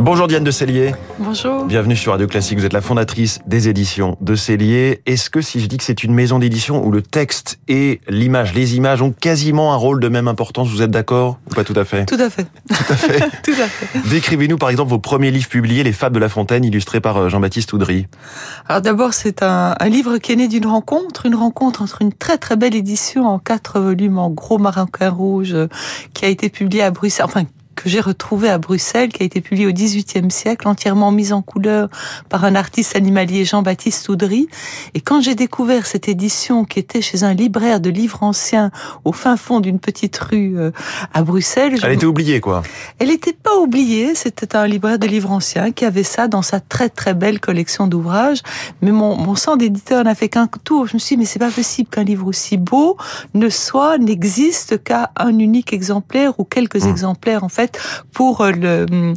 Bonjour Diane de Cellier. Bonjour. Bienvenue sur Radio Classique. Vous êtes la fondatrice des éditions de Cellier. Est-ce que si je dis que c'est une maison d'édition où le texte et l'image, les images ont quasiment un rôle de même importance, vous êtes d'accord ou pas tout à fait? Tout à fait. Tout à fait. tout à fait. Décrivez-nous par exemple vos premiers livres publiés, Les Fables de La Fontaine, illustrés par euh, Jean-Baptiste Oudry. Alors d'abord, c'est un, un, livre qui est né d'une rencontre, une rencontre entre une très très belle édition en quatre volumes en gros marocain rouge euh, qui a été publiée à Bruxelles, enfin que j'ai retrouvé à Bruxelles, qui a été publié au XVIIIe siècle, entièrement mise en couleur par un artiste animalier Jean-Baptiste Oudry. Et quand j'ai découvert cette édition qui était chez un libraire de livres anciens au fin fond d'une petite rue euh, à Bruxelles... Elle était oubliée, quoi. Elle n'était pas oubliée, c'était un libraire de livres anciens qui avait ça dans sa très très belle collection d'ouvrages. Mais mon, mon sang d'éditeur n'a fait qu'un tour. Je me suis dit, mais c'est pas possible qu'un livre aussi beau ne soit, n'existe qu'à un unique exemplaire ou quelques mmh. exemplaires, en fait, pour le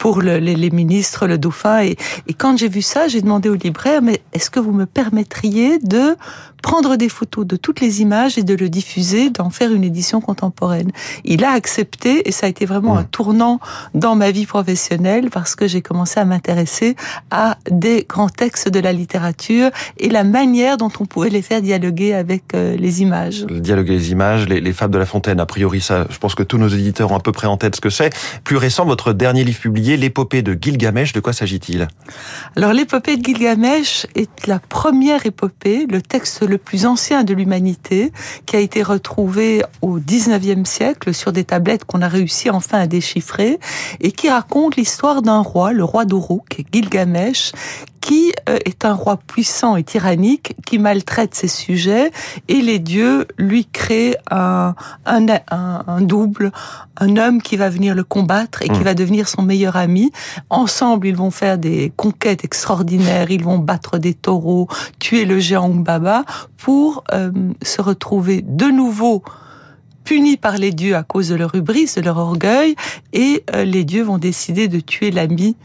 pour le, les, les, ministres, le dauphin. Et, et quand j'ai vu ça, j'ai demandé au libraire, mais est-ce que vous me permettriez de prendre des photos de toutes les images et de le diffuser, d'en faire une édition contemporaine? Il a accepté et ça a été vraiment un tournant dans ma vie professionnelle parce que j'ai commencé à m'intéresser à des grands textes de la littérature et la manière dont on pouvait les faire dialoguer avec les images. Dialoguer les images, les, les fables de La Fontaine, a priori ça, je pense que tous nos éditeurs ont à peu près en tête ce que Plus récent, votre dernier livre publié, L'épopée de Gilgamesh, de quoi s'agit-il? Alors l'épopée de Gilgamesh est la première épopée, le texte le plus ancien de l'humanité, qui a été retrouvé au 19e siècle sur des tablettes qu'on a réussi enfin à déchiffrer, et qui raconte l'histoire d'un roi, le roi d'Uruk, Gilgamesh, qui est un roi puissant et tyrannique qui maltraite ses sujets et les dieux lui créent un, un, un, un double, un homme qui va venir le combattre et qui va devenir son meilleur ami. Ensemble, ils vont faire des conquêtes extraordinaires, ils vont battre des taureaux, tuer le géant Umbaba pour euh, se retrouver de nouveau punis par les dieux à cause de leur hubris, de leur orgueil, et euh, les dieux vont décider de tuer l'ami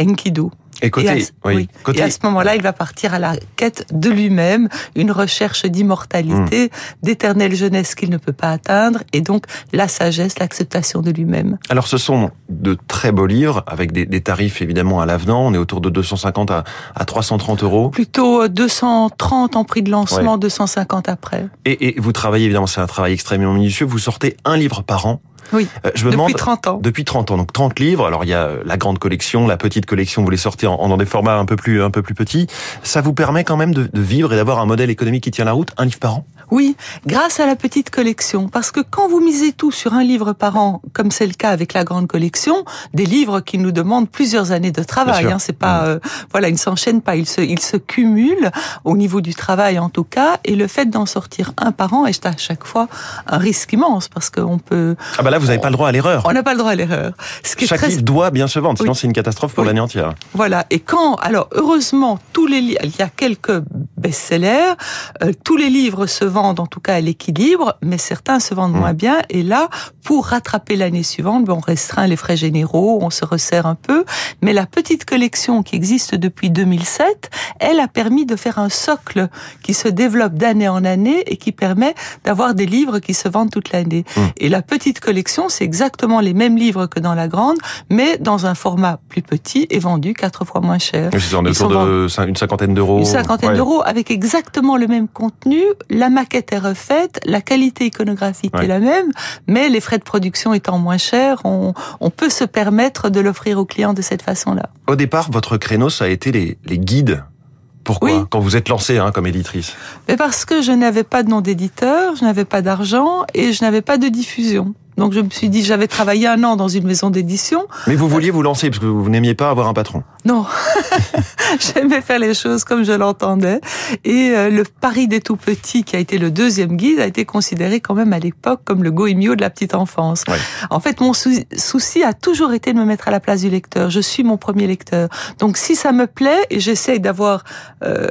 Enkidu. Et, côté, et, à, oui, oui. côté... et à ce moment-là, il va partir à la quête de lui-même, une recherche d'immortalité, mmh. d'éternelle jeunesse qu'il ne peut pas atteindre, et donc la sagesse, l'acceptation de lui-même. Alors ce sont de très beaux livres, avec des, des tarifs évidemment à l'avenant, on est autour de 250 à, à 330 euros. Plutôt 230 en prix de lancement, ouais. 250 après. Et, et vous travaillez évidemment, c'est un travail extrêmement minutieux, vous sortez un livre par an oui, euh, je me depuis demande, 30 ans. Depuis 30 ans, donc 30 livres. Alors il y a la grande collection, la petite collection, vous les sortez en, en dans des formats un peu plus un peu plus petits. Ça vous permet quand même de, de vivre et d'avoir un modèle économique qui tient la route, un livre par an? Oui, grâce à la petite collection. Parce que quand vous misez tout sur un livre par an, comme c'est le cas avec la grande collection, des livres qui nous demandent plusieurs années de travail, hein, c'est pas, euh, voilà, ils ne s'enchaînent pas, ils se, ils se cumulent au niveau du travail en tout cas, et le fait d'en sortir un par an est à chaque fois un risque immense parce qu'on peut. Ah bah là, vous n'avez pas le droit à l'erreur. On n'a pas le droit à l'erreur. Chaque très... livre doit bien se vendre, sinon oui. c'est une catastrophe pour oui. l'année entière. Voilà. Et quand, alors heureusement, tous les, il y a quelques best-sellers, euh, tous les livres se vendent en tout cas à l'équilibre, mais certains se vendent mmh. moins bien. Et là, pour rattraper l'année suivante, on restreint les frais généraux, on se resserre un peu. Mais la petite collection qui existe depuis 2007, elle a permis de faire un socle qui se développe d'année en année et qui permet d'avoir des livres qui se vendent toute l'année. Mmh. Et la petite collection, c'est exactement les mêmes livres que dans la grande, mais dans un format plus petit et vendu quatre fois moins cher. C'est autour de une cinquantaine d'euros. Une cinquantaine ouais. d'euros avec exactement le même contenu, la maquette est refaite, la qualité iconographique ouais. est la même, mais les frais de production étant moins chers, on, on peut se permettre de l'offrir aux clients de cette façon-là. Au départ, votre créneau, ça a été les, les guides pourquoi oui. Quand vous êtes lancée hein, comme éditrice Mais Parce que je n'avais pas de nom d'éditeur, je n'avais pas d'argent et je n'avais pas de diffusion. Donc je me suis dit, j'avais travaillé un an dans une maison d'édition. Mais vous vouliez vous lancer parce que vous n'aimiez pas avoir un patron. Non, j'aimais faire les choses comme je l'entendais. Et euh, le Paris des tout petits, qui a été le deuxième guide, a été considéré quand même à l'époque comme le goemio de la petite enfance. Ouais. En fait, mon sou souci a toujours été de me mettre à la place du lecteur. Je suis mon premier lecteur. Donc si ça me plaît, et j'essaye d'avoir... Euh,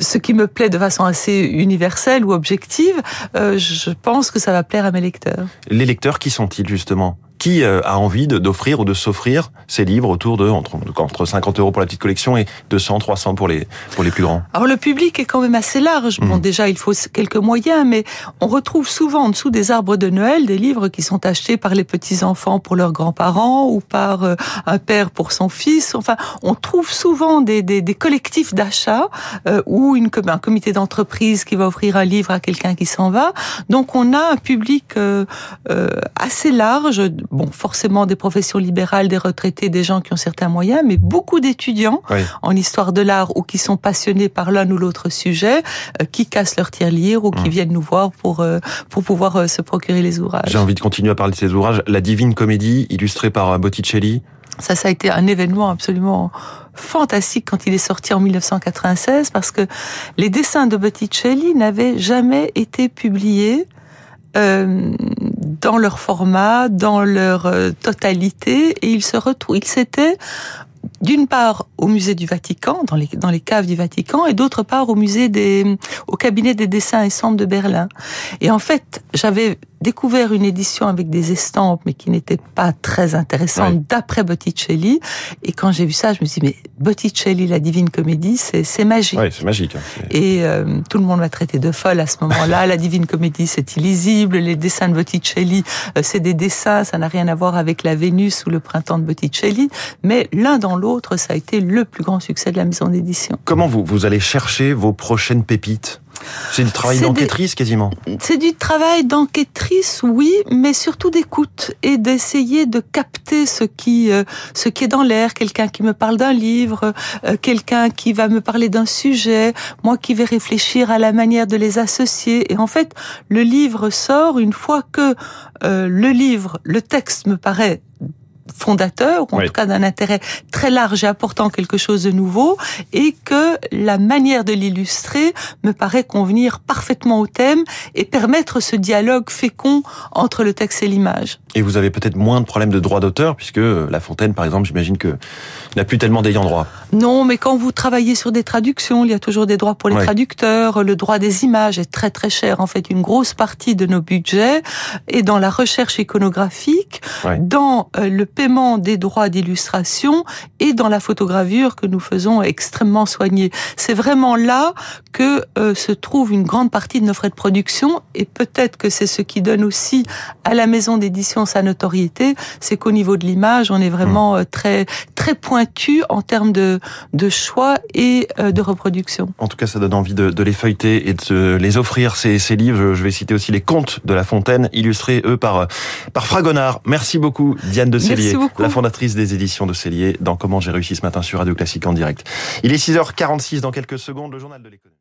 ce qui me plaît de façon assez universelle ou objective, euh, je pense que ça va plaire à mes lecteurs. Les lecteurs, qui sont-ils justement? Qui euh, a envie d'offrir ou de s'offrir ces livres autour de entre, entre 50 euros pour la petite collection et 200, 300 pour les, pour les plus grands Alors le public est quand même assez large. Bon, mmh. déjà, il faut quelques moyens, mais on retrouve souvent en dessous des arbres de Noël des livres qui sont achetés par les petits-enfants pour leurs grands-parents ou par euh, un père pour son fils. Enfin, on trouve souvent des, des, des collectifs d'achat euh, ou une, un comité d'entreprise qui va offrir un livre à quelqu'un qui s'en va. Donc on a un public euh, euh, assez large, bon forcément des professions libérales, des retraités, des gens qui ont certains moyens, mais beaucoup d'étudiants Oui. en histoire de l'art ou qui sont passionnés par l'un ou l'autre sujet, euh, qui cassent leur tirelire ou qui Mm. viennent nous voir pour euh, pour pouvoir euh, se procurer les ouvrages. J'ai envie de continuer à parler de ces ouvrages. La Divine Comédie, illustrée par Botticelli. Ça, ça a été un événement absolument fantastique quand il est sorti en 1996 parce que les dessins de Botticelli n'avaient jamais été publiés euh, dans leur format, dans leur euh, totalité, et il se retrouve, il s'était d'une part au musée du Vatican, dans les, dans les caves du Vatican, et d'autre part au musée des, au cabinet des dessins et cendres de Berlin. Et en fait, j'avais découvert une édition avec des estampes, mais qui n'était pas très intéressante Ouais. d'après Botticelli. Et quand j'ai vu ça, je me suis dit, mais Botticelli, la Divine Comédie, c'est, magique. Ouais, c'est magique. hein. Et euh, tout le monde m'a traité de folle à ce moment-là. La Divine Comédie, c'est illisible. Les dessins de Botticelli, euh, c'est des dessins, ça n'a rien à voir avec la Vénus ou le printemps de Botticelli. Mais l'un dans l'autre, ça a été le plus grand succès de la maison d'édition. Comment vous, vous allez chercher vos prochaines pépites? C'est du travail d'enquêtrice quasiment. C'est du travail d'enquêtrice, oui, mais surtout d'écoute et d'essayer de capter ce qui, euh, ce qui est dans l'air. Quelqu'un qui me parle d'un livre, euh, quelqu'un qui va me parler d'un sujet, moi qui vais réfléchir à la manière de les associer. Et en fait, le livre sort une fois que euh, le livre, le texte me paraît fondateur, ou en Oui. tout cas d'un intérêt très large et apportant quelque chose de nouveau, et que la manière de l'illustrer me paraît convenir parfaitement au thème et permettre ce dialogue fécond entre le texte et l'image. Et vous avez peut-être moins de problèmes de droit d'auteur, puisque euh, La Fontaine, par exemple, j'imagine que n'a plus tellement d'ayants droit. Non, mais quand vous travaillez sur des traductions, il y a toujours des droits pour les Ouais. traducteurs. Le droit des images est très très cher. En fait, une grosse partie de nos budgets est dans la recherche iconographique, Ouais. dans euh, le paiement des droits d'illustration et dans la photogravure que nous faisons extrêmement soignée. C'est vraiment là que euh, se trouve une grande partie de nos frais de production et peut-être que c'est ce qui donne aussi à la maison d'édition sa notoriété, c'est qu'au niveau de l'image, on est vraiment euh, très très pointu en termes de de choix et euh, de reproduction. En tout cas, ça donne envie de, de les feuilleter et de les offrir, ces, ces livres. Je, vais citer aussi les contes de La Fontaine, illustrés, eux, par, par Fragonard. Merci beaucoup, Diane de Cellier, la fondatrice des éditions de Cellier, dans Comment j'ai réussi ce matin sur Radio Classique en direct. Il est 6h46 dans quelques secondes, le journal de l'économie.